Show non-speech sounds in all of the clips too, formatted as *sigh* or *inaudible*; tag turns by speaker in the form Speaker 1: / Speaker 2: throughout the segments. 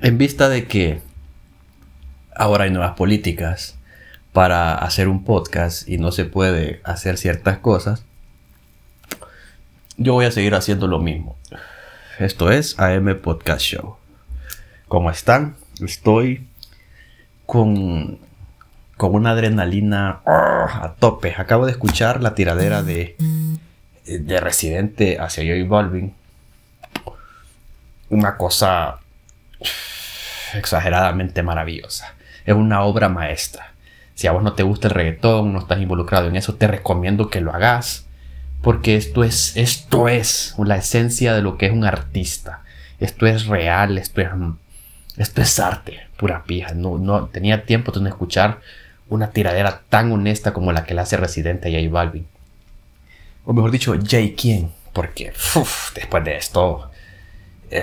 Speaker 1: en vista de que ahora hay nuevas políticas para hacer un podcast y no se puede hacer ciertas cosas, yo voy a seguir haciendo lo mismo. Esto es AM Podcast Show. ¿Cómo están? Estoy con, con una adrenalina ah, a tope. Acabo de escuchar la tiradera de, de Residente hacia Joey Balvin. Una cosa exageradamente maravillosa. Es una obra maestra. Si a vos no te gusta el reggaetón, no estás involucrado en eso, te recomiendo que lo hagas. Porque esto es, esto es la esencia de lo que es un artista. Esto es real, esto es, esto es arte, pura pija. No, no tenía tiempo de escuchar una tiradera tan honesta como la que le hace Residente a J Balvin. O mejor dicho, J quién. Porque después de esto, eh,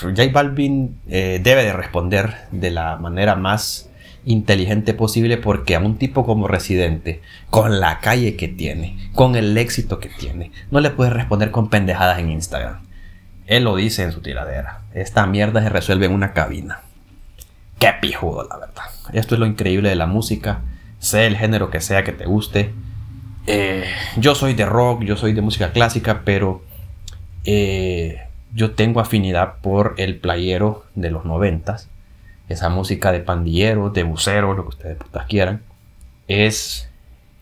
Speaker 1: J Balvin eh, debe de responder de la manera más inteligente posible porque a un tipo como residente, con la calle que tiene, con el éxito que tiene, no le puedes responder con pendejadas en Instagram. Él lo dice en su tiradera. Esta mierda se resuelve en una cabina. Qué pijudo, la verdad. Esto es lo increíble de la música. Sé el género que sea que te guste. Eh, yo soy de rock, yo soy de música clásica, pero eh, yo tengo afinidad por el playero de los noventas esa música de pandilleros, de buceros, lo que ustedes putas quieran, es,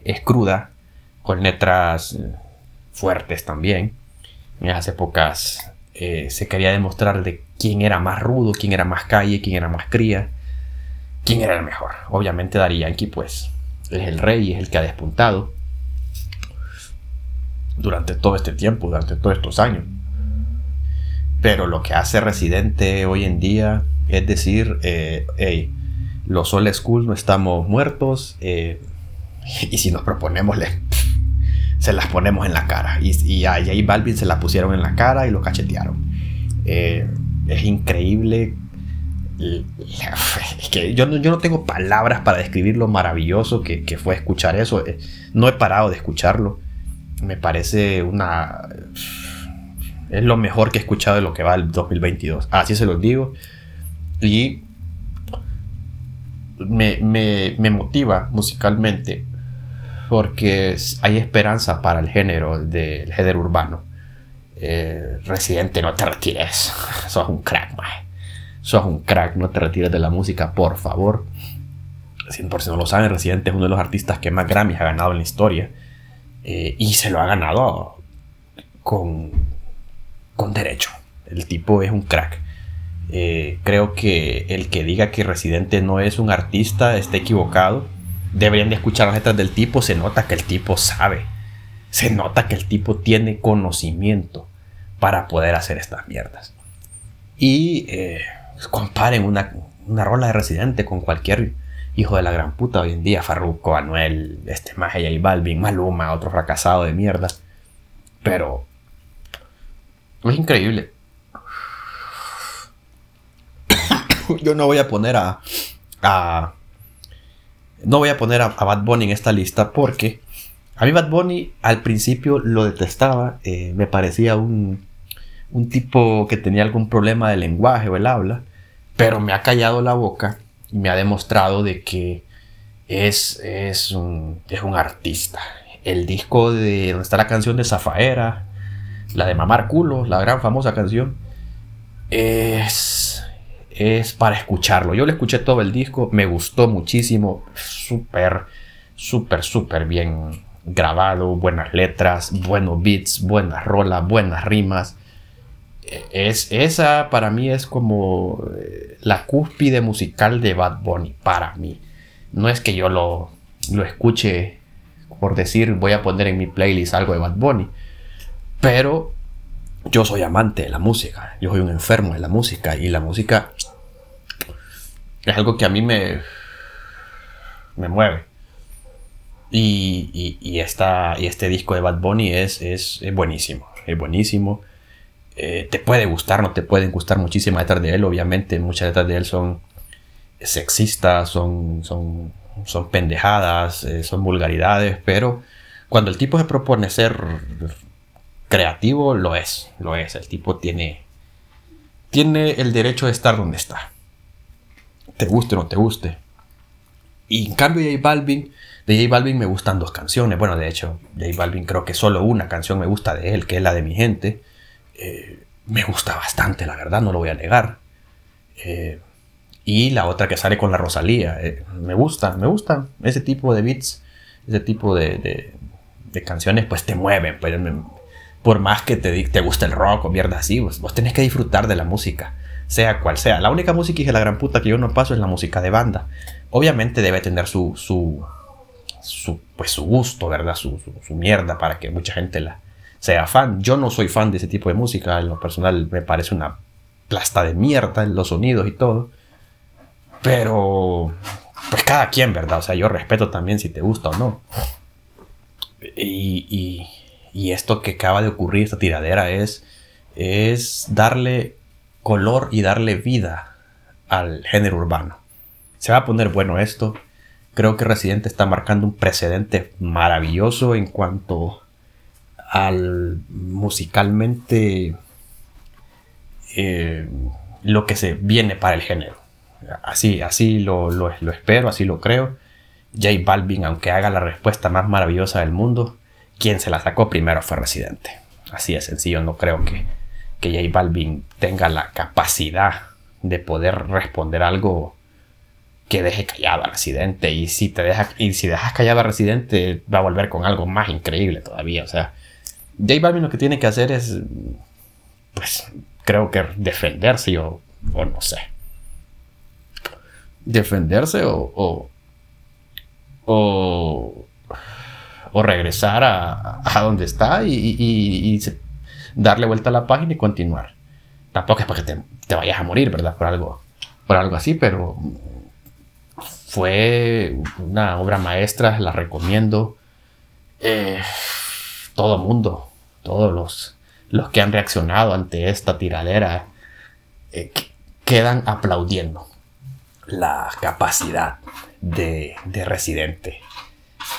Speaker 1: es cruda, con letras eh, fuertes también. En esas épocas eh, se quería demostrar de quién era más rudo, quién era más calle, quién era más cría, quién era el mejor. Obviamente Dari Yankee pues es el rey, es el que ha despuntado durante todo este tiempo, durante todos estos años. Pero lo que hace Residente hoy en día es decir, eh, hey, los old school no estamos muertos eh, y si nos proponemos, *laughs* se las ponemos en la cara. Y, a J Balvin se las pusieron en la cara y lo cachetearon. Eh, es increíble. *laughs* que yo no, yo no tengo palabras para describir lo maravilloso que, que fue escuchar eso. No he parado de escucharlo. Me parece una es lo mejor que he escuchado de lo que va el 2022. Así se los digo. Y me, motiva musicalmente porque hay esperanza para el género del género urbano. Eh, residente, no te retires. *laughs* Sos un crack, mae. Sos un crack, no te retires de la música, por favor. Por si no lo saben, Residente es uno de los artistas que más Grammys ha ganado en la historia. Eh, y se lo ha ganado con, con derecho. El tipo es un crack. Eh, creo que el que diga que Residente no es un artista está equivocado. Deberían de escuchar las letras del tipo. Se nota que el tipo sabe. Se nota que el tipo tiene conocimiento para poder hacer estas mierdas. Y eh, comparen una, una rola de Residente con cualquier hijo de la gran puta hoy en día. Farruko, Anuel, este y Balvin, Maluma, otro fracasado de mierda. Pero es increíble. *coughs* yo no voy a poner a, no voy a poner a, Bad Bunny en esta lista porque a mí Bad Bunny al principio lo detestaba, eh, me parecía un, un tipo que tenía algún problema de lenguaje o el habla, pero me ha callado la boca y me ha demostrado de que es, es, un, es un artista. El disco de donde está la canción de Zafaera, la de Mamar Culo, la gran famosa canción, es es para escucharlo. Yo le escuché todo el disco, me gustó muchísimo, súper, súper, súper bien grabado, buenas letras, buenos beats, buenas rolas, buenas rimas. Es, esa para mí es como eh, la cúspide musical de Bad Bunny, para mí. No es que yo lo, lo escuche por decir voy a poner en mi playlist algo de Bad Bunny, pero yo soy amante de la música, yo soy un enfermo de la música y la música es algo que a mí me, me mueve. Y, y, esta, y este disco de Bad Bunny es, es, buenísimo, es buenísimo. Eh, te puede gustar, no te pueden gustar muchísimas letras de él, obviamente muchas letras de él son sexistas, son, son, son pendejadas, eh, son vulgaridades, pero cuando el tipo se propone ser creativo, lo es, lo es. El tipo tiene, tiene el derecho de estar donde está. te guste o no te guste. Y en cambio J Balvin, de J Balvin me gustan dos canciones. Bueno, de hecho, J Balvin creo que solo una canción me gusta de él, que es la de mi gente. Eh, me gusta bastante, la verdad, no lo voy a negar. Eh, y la otra que sale con la Rosalía. Eh, me gusta, me gusta ese tipo de beats, ese tipo de, canciones, pues te mueven. Pues, por más que te, te guste el rock o mierda así, vos, vos tenés que disfrutar de la música, sea cual sea. La única música y la gran puta que yo no paso es la música de banda. Obviamente debe tener su, su, su pues su gusto, ¿verdad? Su, su, mierda para que mucha gente la sea fan. Yo no soy fan de ese tipo de música, en lo personal me parece una plasta de mierda en los sonidos y todo. Pero, pues cada quien, ¿verdad? O sea, yo respeto también si te gusta o no. Y, esto que acaba de ocurrir, esta tiradera, es, es darle color y darle vida al género urbano. Se va a poner bueno esto. Creo que Residente está marcando un precedente maravilloso en cuanto al musicalmente eh, lo que se viene para el género. Así, así lo, lo, espero, así lo creo. J Balvin, aunque haga la respuesta más maravillosa del mundo, quien se la sacó primero fue Residente. Así de sencillo, no creo que, que J Balvin tenga la capacidad de poder responder algo que deje callado a Residente. Y si, te deja, y si dejas callado a Residente, va a volver con algo más increíble todavía. O sea, J Balvin lo que tiene que hacer es, pues, creo que defenderse o, o no sé defenderse o, o, o, regresar a, a, donde está y, darle vuelta a la página y continuar. Tampoco es para que te, vayas a morir, ¿verdad? Por algo, por algo así, pero fue una obra maestra, la recomiendo. Eh, todo mundo, todos los, los que han reaccionado ante esta tiradera, eh, quedan aplaudiendo la capacidad de, Residente.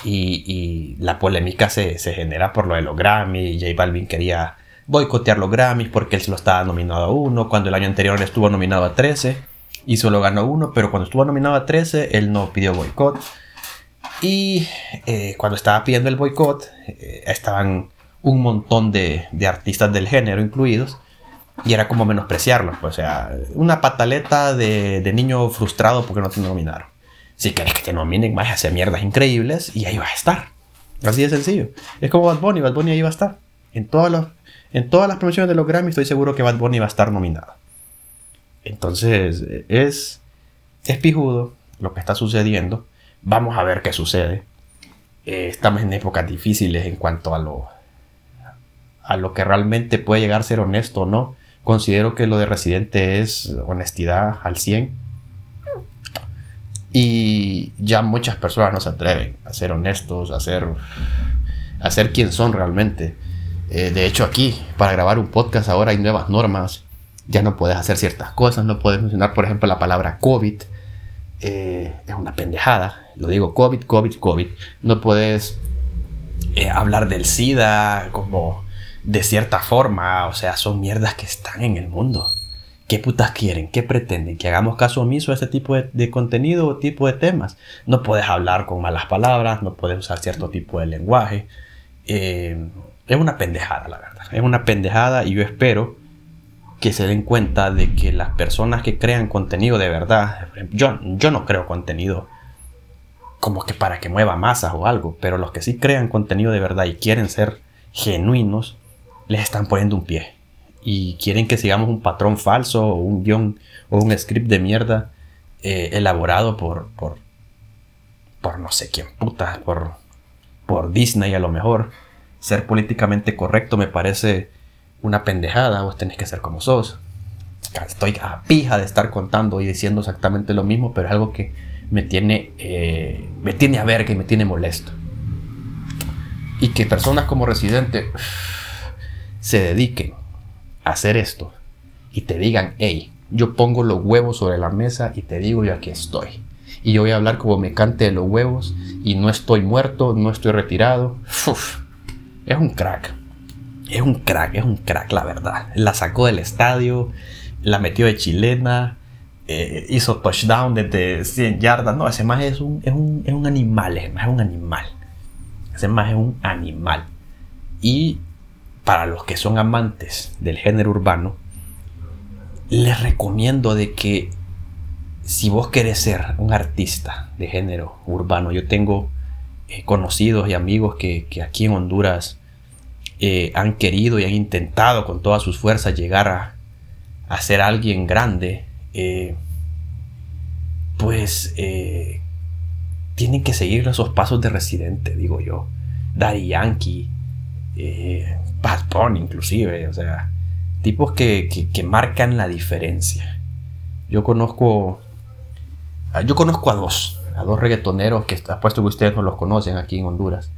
Speaker 1: Y, la polémica se, genera por lo de los Grammy. J Balvin quería boicotear los Grammys porque él se lo estaba nominado a uno, cuando el año anterior estuvo nominado a 13 y solo ganó uno, pero cuando estuvo nominado a 13 él no pidió boicot. Y eh, cuando estaba pidiendo el boicot, eh, estaban un montón de, de artistas del género incluidos y era como menospreciarlo. Pues, o sea, una pataleta de, niño frustrado porque no te nominaron. Si querés que te nominen, vas a hacer mierdas increíbles y ahí vas a estar. Así de sencillo. Es como Bad Bunny. Bad Bunny ahí va a estar. En todas, las, en todas las promociones de los Grammy estoy seguro que Bad Bunny va a estar nominado. Entonces, es, es pijudo lo que está sucediendo. Vamos a ver qué sucede. Eh, estamos en épocas difíciles en cuanto a lo, a lo que realmente puede llegar a ser honesto o no. Considero que lo de Residente es honestidad al 100. Y ya muchas personas no se atreven a ser honestos, a ser, a ser quien son realmente. Eh, de hecho, aquí, para grabar un podcast, ahora hay nuevas normas. Ya no puedes hacer ciertas cosas, no puedes mencionar, por ejemplo, la palabra COVID. Eh, es una pendejada. Lo digo COVID, COVID, COVID. No puedes eh, hablar del SIDA como de cierta forma, o sea, son mierdas que están en el mundo. ¿Qué putas quieren? ¿Qué pretenden? ¿Que hagamos caso omiso a ese tipo de, contenido o tipo de temas? No puedes hablar con malas palabras, no puedes usar cierto tipo de lenguaje. Eh, es una pendejada, la verdad. Es una pendejada y yo espero que se den cuenta de que las personas que crean contenido de verdad, yo, yo no creo contenido como que para que mueva masas o algo, pero los que sí crean contenido de verdad y quieren ser genuinos, les están poniendo un pie. Y quieren que sigamos un patrón falso o un guion o un script de mierda eh, elaborado por, por, por no sé quién puta, por, por Disney a lo mejor. Ser políticamente correcto me parece una pendejada, vos tenés que ser como sos. Estoy a pija de estar contando y diciendo exactamente lo mismo, pero es algo que me tiene, eh, me tiene a ver, que me tiene molesto. Y que personas como Residente se dediquen hacer esto y te digan, hey, yo pongo los huevos sobre la mesa y te digo yo aquí estoy. Y yo voy a hablar como me cante de los huevos y no estoy muerto, no estoy retirado. es un crack. Es un crack, es un crack, la verdad. La sacó del estadio, la metió de chilena, eh, hizo touchdown desde 100 yardas. No, ese más es un, es un, es un animal, ese más es un animal. Ese más es un animal. Y para los que son amantes del género urbano, les recomiendo de que si vos querés ser un artista de género urbano, yo tengo eh, conocidos y amigos que, aquí en Honduras eh, han querido y han intentado con todas sus fuerzas llegar a, a ser alguien grande, eh, pues tienen que seguir esos pasos de residente, digo yo. Daddy Yankee, Bad Bunny inclusive, o sea, tipos que, que marcan la diferencia. Yo conozco yo conozco a dos, a dos reggaetoneros que apuesto que ustedes no los conocen aquí en Honduras.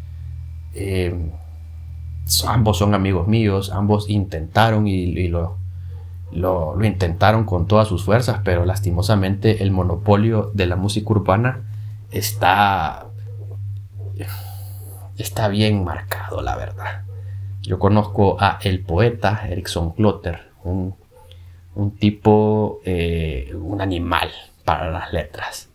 Speaker 1: Eh, ambos son amigos míos, ambos intentaron y, lo, lo, intentaron con todas sus fuerzas, pero lastimosamente el monopolio de la música urbana está, está bien marcado, la verdad. Yo conozco a el poeta Erickson Clotter, un, tipo, eh, un animal, para las letras.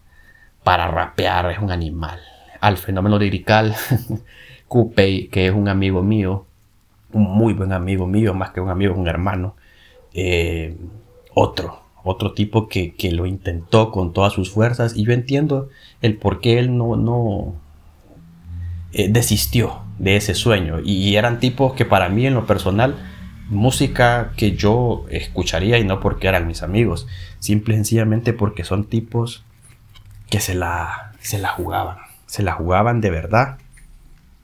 Speaker 1: Para rapear es un animal. Al fenómeno lirical, *laughs* Coupey, que es un amigo mío, un muy buen amigo mío, más que un amigo, un hermano. Eh, otro, otro tipo que, lo intentó con todas sus fuerzas y yo entiendo el por qué él no, no eh, desistió de ese sueño. Y eran tipos que para mí en lo personal música que yo escucharía y no porque eran mis amigos, simple y sencillamente porque son tipos que se la, se la jugaban, se la jugaban de verdad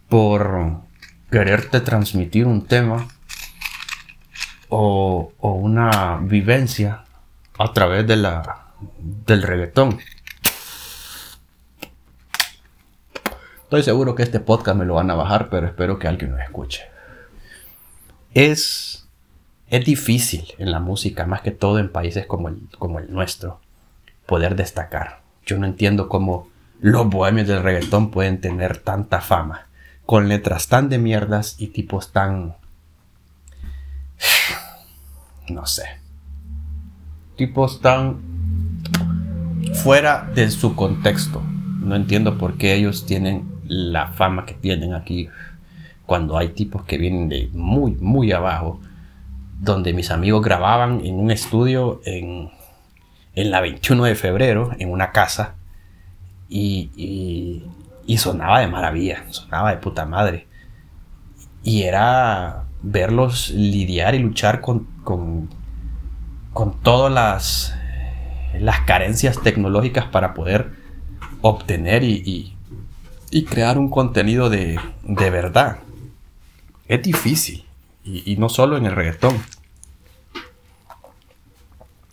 Speaker 1: por quererte transmitir un tema o, o una vivencia a través de la, del reggaetón. Estoy seguro que este podcast me lo van a bajar, pero espero que alguien lo escuche. Es es difícil en la música, más que todo en países como el, como el nuestro, poder destacar. Yo no entiendo cómo los bohemios del reggaetón pueden tener tanta fama, con letras tan de mierdas y tipos tan... *sighs* no sé. Tipos tan fuera de su contexto. No entiendo por qué ellos tienen la fama que tienen aquí cuando hay tipos que vienen de muy, muy abajo donde mis amigos grababan en un estudio en, la 21 de febrero, en una casa, y, sonaba de maravilla, sonaba de puta madre. Y era verlos lidiar y luchar con, con, todas las, las carencias tecnológicas para poder obtener y, crear un contenido de, de verdad. Es difícil. Y, no solo en el reggaetón,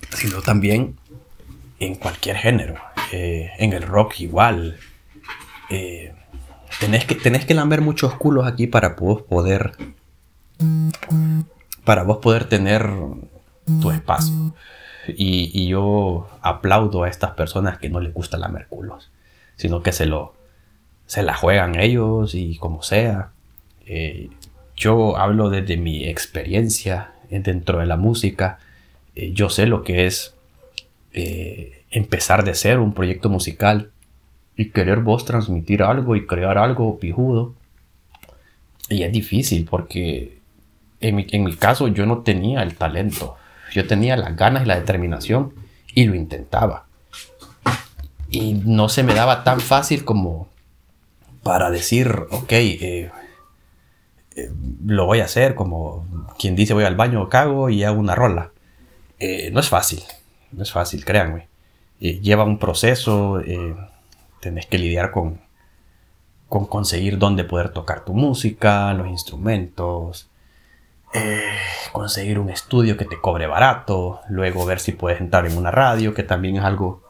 Speaker 1: sino también en cualquier género. Eh, en el rock igual. Eh, tenés, que, tenés que lamber muchos culos aquí para vos poder. Para vos poder tener tu espacio. Y, yo aplaudo a estas personas que no les gusta lamer culos. Sino que se lo. Se la juegan ellos y como sea. Eh, yo hablo desde mi experiencia dentro de la música. Eh, yo sé lo que es eh, empezar de cero un proyecto musical y querer vos transmitir algo y crear algo pijudo. Y es difícil porque en mi, en mi caso yo no tenía el talento. Yo tenía las ganas y la determinación y lo intentaba. Y no se me daba tan fácil como para decir, ok, eh, eh, lo voy a hacer como quien dice voy al baño, cago y hago una rola. Eh, no es fácil, no es fácil, créanme. Lleva un proceso, tenés que lidiar con, con conseguir dónde poder tocar tu música, los instrumentos, conseguir un estudio que te cobre barato, luego ver si puedes entrar en una radio, que también es algo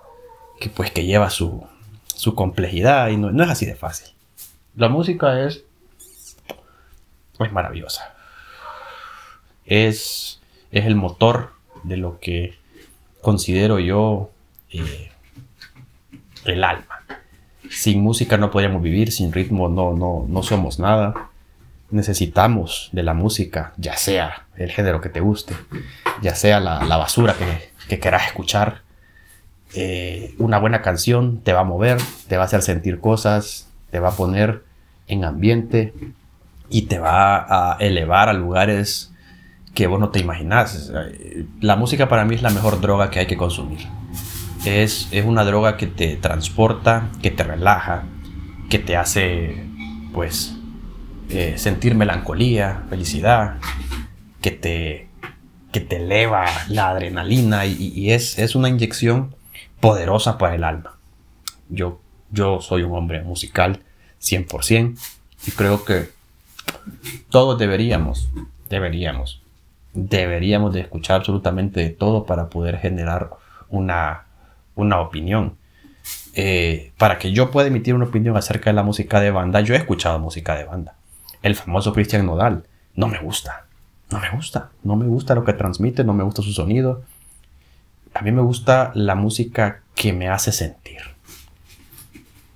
Speaker 1: que pues que lleva su, su complejidad y no es así de fácil. La música es maravillosa. Es, es el motor de lo que considero yo eh, el alma. Sin música no podríamos vivir, sin ritmo no, no, no somos nada. Necesitamos de la música, ya sea el género que te guste, ya sea la, basura que, que quieras escuchar. eh, una buena canción te va a mover, te va a hacer sentir cosas, te va a poner en ambiente y te va a elevar a lugares que vos no te imaginas. La música para mí es la mejor droga que hay que consumir. Es, es una droga que te transporta, que te relaja, que te hace pues eh, sentir melancolía, felicidad, que te, que te eleva la adrenalina y, es, es, una inyección poderosa para el alma. Yo, yo soy un hombre musical 100% y creo que todos deberíamos, deberíamos, deberíamos de escuchar absolutamente de todo para poder generar una, una opinión. Eh, para que yo pueda emitir una opinión acerca de la música de banda, yo he escuchado música de banda. El famoso Christian Nodal, no me gusta, no me gusta, no me gusta lo que transmite, no me gusta su sonido. A mí me gusta la música que me hace sentir.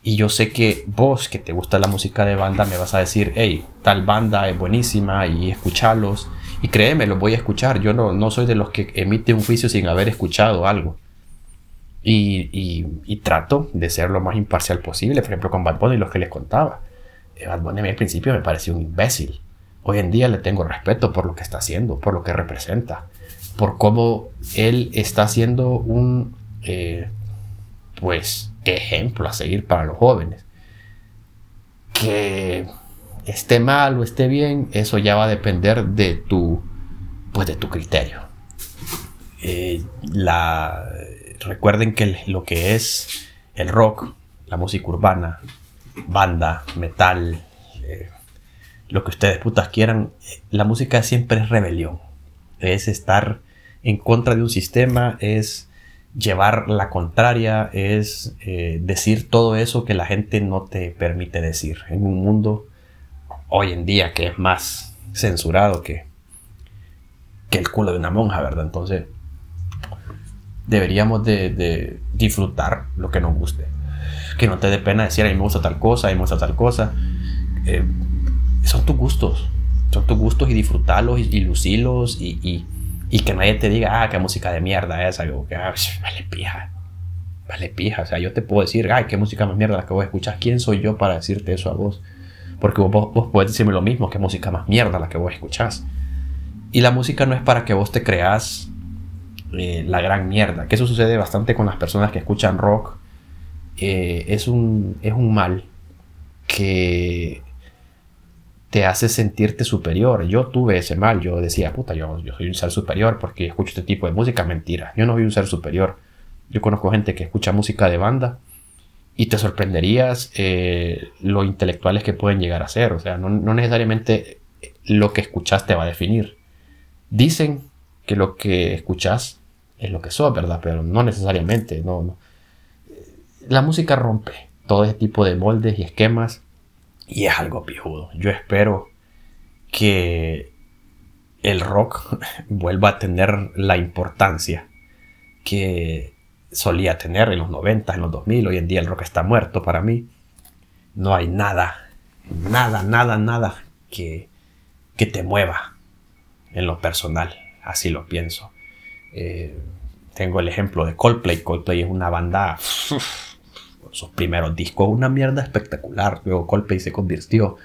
Speaker 1: Y yo sé que vos que te gusta la música de banda me vas a decir, hey, tal banda es buenísima y escucharlos. Y créeme, los voy a escuchar. Yo no, no soy de los que emite un juicio sin haber escuchado algo. Y, trato de ser lo más imparcial posible. Por ejemplo, con Bad Bunny, los que les contaba. Eh, Bad Bunny al principio me pareció un imbécil. Hoy en día le tengo respeto por lo que está haciendo, por lo que representa, por cómo él está haciendo un, eh, pues, ejemplo a seguir para los jóvenes. Que esté mal o esté bien, eso ya va a depender de tu, pues, de tu criterio. Eh, la, recuerden que lo que es el rock, la música urbana, banda, metal, eh, lo que ustedes putas quieran, la música siempre es rebelión. Es estar en contra de un sistema, es llevar la contraria, es eh, decir todo eso que la gente no te permite decir. En un mundo hoy en día que es más censurado que, que el culo de una monja, ¿verdad? Entonces, deberíamos de, disfrutar lo que nos guste. Que no te dé pena decir, a mí me gusta tal cosa, a mí me gusta tal cosa. Eh, son tus gustos. Son tus gustos y disfrutarlos y, lucirlos y, que nadie te diga, ah, qué música de mierda es algo que ah, vale pija. Vale pija. O sea, yo te puedo decir, ay, qué música más mierda la que vos escuchas. ¿Quién soy yo para decirte eso a vos? Porque vos, vos, podés decirme lo mismo, qué música más mierda la que vos escuchás. Y la música no es para que vos te creas eh, la gran mierda. Que eso sucede bastante con las personas que escuchan rock. Eh, es, un, es un mal que te hace sentirte superior. Yo tuve ese mal. Yo decía, puta, yo, soy un ser superior porque escucho este tipo de música. Mentira. Yo no soy un ser superior. Yo conozco gente que escucha música de banda y te sorprenderías eh, lo intelectuales que pueden llegar a ser. O sea, no, necesariamente lo que escuchas te va a definir. Dicen que lo que escuchas es lo que sos, ¿verdad? Pero no necesariamente, no. La música rompe todo ese tipo de moldes y esquemas y es algo pijudo. Yo espero que el rock *laughs* vuelva a tener la importancia que solía tener en los 90, en los 2000. Hoy en día el rock está muerto para mí. No hay nada, nada, nada, nada que, que te mueva en lo personal así lo pienso. Eh, tengo el ejemplo de Coldplay. Coldplay es una banda, sus primeros discos, una mierda espectacular. Luego Coldplay se convirtió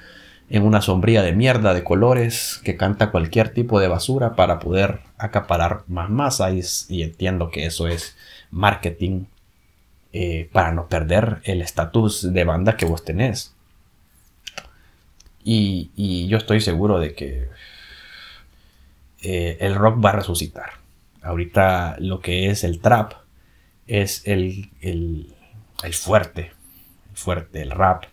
Speaker 1: en una sombría de mierda de colores que canta cualquier tipo de basura para poder acaparar más masa y, entiendo que eso es marketing eh, para no perder el estatus de banda que vos tenés. y, yo estoy seguro de que eh, el rock va a resucitar. Ahorita lo que es el trap es el, fuerte, el fuerte, el rap.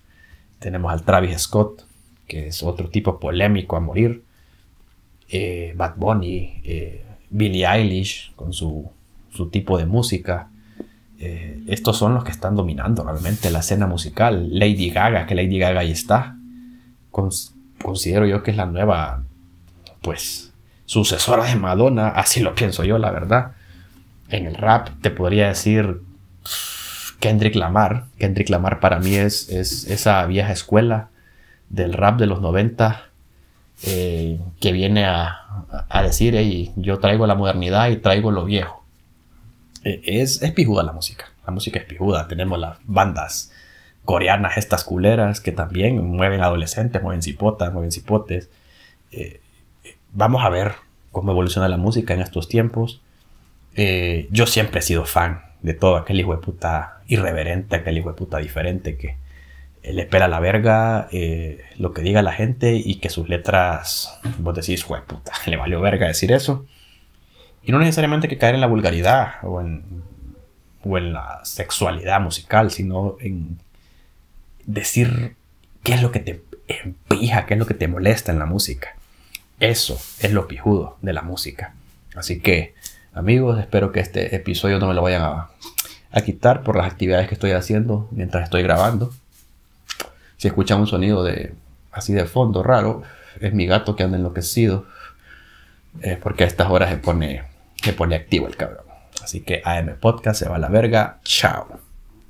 Speaker 1: Tenemos al Travis Scott, que es otro tipo polémico a morir. Eh, Bad Bunny, eh, Billie Eilish con su, tipo de música. estos son los que están dominando realmente la escena musical. Lady Gaga, que Lady Gaga ahí está. considero yo que es la nueva, pues, sucesora de Madonna, así lo pienso yo, la verdad. En el rap te podría decir Kendrick Lamar. Kendrick Lamar para mí es, es esa vieja escuela del rap de los 90 eh, que viene a, decir, yo traigo la modernidad y traigo lo viejo. eh, es, pijuda la música. La música es pijuda. Tenemos las bandas coreanas, estas culeras, que también mueven adolescentes, mueven cipotas, mueven cipotes. Eh, vamos a ver cómo evoluciona la música en estos tiempos. Yo siempre he sido fan de todo aquel hijo de puta irreverente, aquel hijo de puta diferente que le espera la verga lo que diga la gente y que sus letras, vos decís, hijo puta, *laughs* le valió verga decir eso. Y no necesariamente que caer en la vulgaridad o en, o en la sexualidad musical, sino en decir qué es lo que te empija, qué es lo que te molesta en la música. Eso es lo pijudo de la música. Así que, amigos, espero que este episodio no me lo vayan a, a quitar por las actividades que estoy haciendo mientras estoy grabando. Si escuchan un sonido de así de fondo raro, es mi gato que anda enloquecido. Porque a estas horas se pone, se pone activo el cabrón. Así que AM Podcast se va a la verga. Chao.